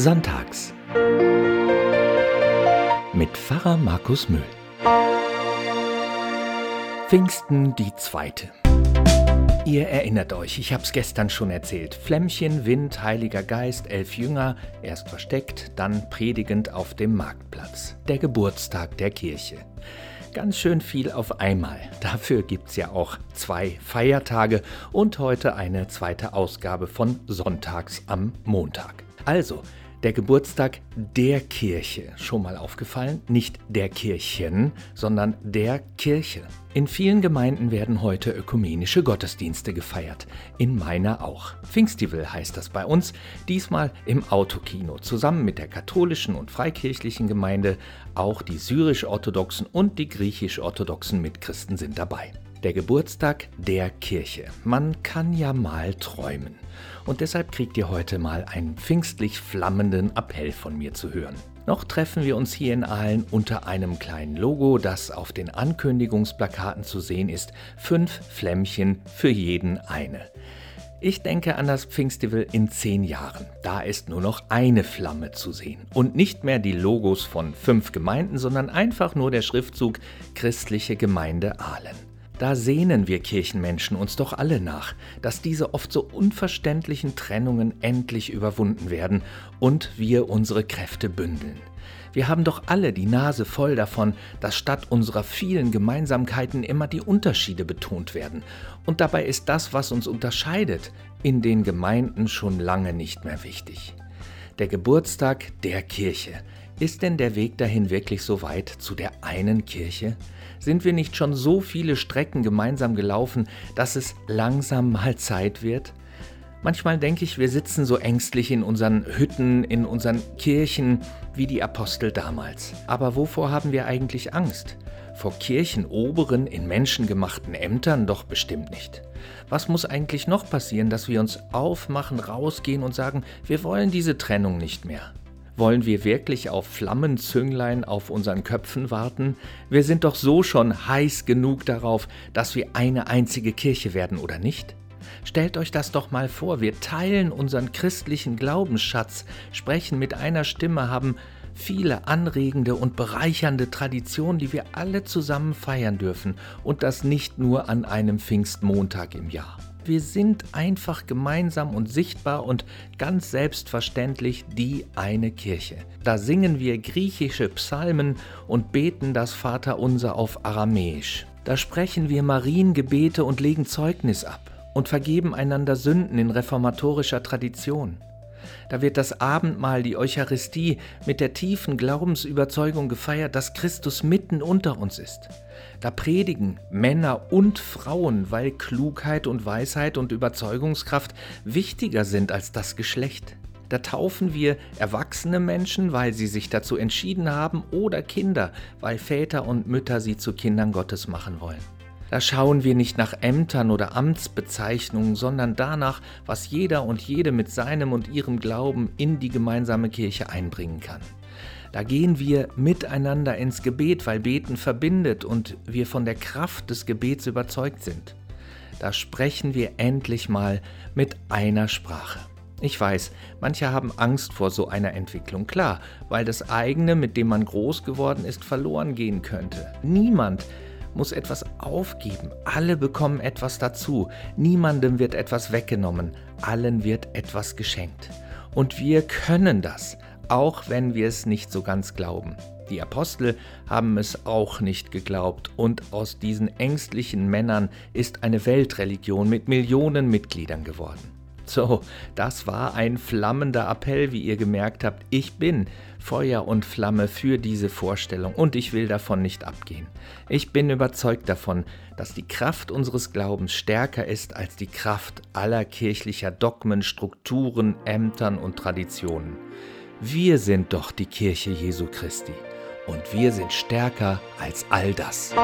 Sonntags mit Pfarrer Markus Mühl. Pfingsten die zweite. Ihr erinnert euch, ich hab's gestern schon erzählt. Flämmchen, Wind, Heiliger Geist, elf Jünger, erst versteckt, dann predigend auf dem Marktplatz. Der Geburtstag der Kirche. Ganz schön viel auf einmal. Dafür gibt's ja auch zwei Feiertage und heute eine zweite Ausgabe von Sonntags am Montag. Also, der Geburtstag der Kirche. Schon mal aufgefallen? Nicht der Kirchen, sondern der Kirche. In vielen Gemeinden werden heute ökumenische Gottesdienste gefeiert. In meiner auch. Pfingstival heißt das bei uns, diesmal im Autokino, zusammen mit der katholischen und freikirchlichen Gemeinde. Auch die syrisch-orthodoxen und die griechisch-orthodoxen Mitchristen sind dabei. Der Geburtstag der Kirche. Man kann ja mal träumen. Und deshalb kriegt ihr heute mal einen pfingstlich flammenden Appell von mir zu hören. Noch treffen wir uns hier in Aalen unter einem kleinen Logo, das auf den Ankündigungsplakaten zu sehen ist. Fünf Flämmchen für jeden eine. Ich denke an das Pfingstival in zehn Jahren. Da ist nur noch eine Flamme zu sehen. Und nicht mehr die Logos von fünf Gemeinden, sondern einfach nur der Schriftzug Christliche Gemeinde Aalen. Da sehnen wir Kirchenmenschen uns doch alle nach, dass diese oft so unverständlichen Trennungen endlich überwunden werden und wir unsere Kräfte bündeln. Wir haben doch alle die Nase voll davon, dass statt unserer vielen Gemeinsamkeiten immer die Unterschiede betont werden. Und dabei ist das, was uns unterscheidet, in den Gemeinden schon lange nicht mehr wichtig. Der Geburtstag der Kirche. Ist denn der Weg dahin wirklich so weit zu der einen Kirche? Sind wir nicht schon so viele Strecken gemeinsam gelaufen, dass es langsam mal Zeit wird? Manchmal denke ich, wir sitzen so ängstlich in unseren Hütten, in unseren Kirchen wie die Apostel damals. Aber wovor haben wir eigentlich Angst? Vor Kirchenoberen in menschengemachten Ämtern doch bestimmt nicht. Was muss eigentlich noch passieren, dass wir uns aufmachen, rausgehen und sagen, wir wollen diese Trennung nicht mehr? Wollen wir wirklich auf Flammenzünglein auf unseren Köpfen warten? Wir sind doch so schon heiß genug darauf, dass wir eine einzige Kirche werden, oder nicht? Stellt euch das doch mal vor, wir teilen unseren christlichen Glaubensschatz, sprechen mit einer Stimme, haben viele anregende und bereichernde Traditionen, die wir alle zusammen feiern dürfen, und das nicht nur an einem Pfingstmontag im Jahr wir sind einfach gemeinsam und sichtbar und ganz selbstverständlich die eine Kirche. Da singen wir griechische Psalmen und beten das Vaterunser auf Aramäisch. Da sprechen wir Mariengebete und legen Zeugnis ab und vergeben einander Sünden in reformatorischer Tradition. Da wird das Abendmahl, die Eucharistie, mit der tiefen Glaubensüberzeugung gefeiert, dass Christus mitten unter uns ist. Da predigen Männer und Frauen, weil Klugheit und Weisheit und Überzeugungskraft wichtiger sind als das Geschlecht. Da taufen wir erwachsene Menschen, weil sie sich dazu entschieden haben, oder Kinder, weil Väter und Mütter sie zu Kindern Gottes machen wollen. Da schauen wir nicht nach Ämtern oder Amtsbezeichnungen, sondern danach, was jeder und jede mit seinem und ihrem Glauben in die gemeinsame Kirche einbringen kann. Da gehen wir miteinander ins Gebet, weil Beten verbindet und wir von der Kraft des Gebets überzeugt sind. Da sprechen wir endlich mal mit einer Sprache. Ich weiß, manche haben Angst vor so einer Entwicklung, klar, weil das eigene, mit dem man groß geworden ist, verloren gehen könnte. Niemand muss etwas aufgeben. Alle bekommen etwas dazu. Niemandem wird etwas weggenommen. Allen wird etwas geschenkt. Und wir können das, auch wenn wir es nicht so ganz glauben. Die Apostel haben es auch nicht geglaubt und aus diesen ängstlichen Männern ist eine Weltreligion mit Millionen Mitgliedern geworden. So, das war ein flammender Appell, wie ihr gemerkt habt. Ich bin Feuer und Flamme für diese Vorstellung und ich will davon nicht abgehen. Ich bin überzeugt davon, dass die Kraft unseres Glaubens stärker ist als die Kraft aller kirchlicher Dogmen, Strukturen, Ämtern und Traditionen. Wir sind doch die Kirche Jesu Christi und wir sind stärker als all das.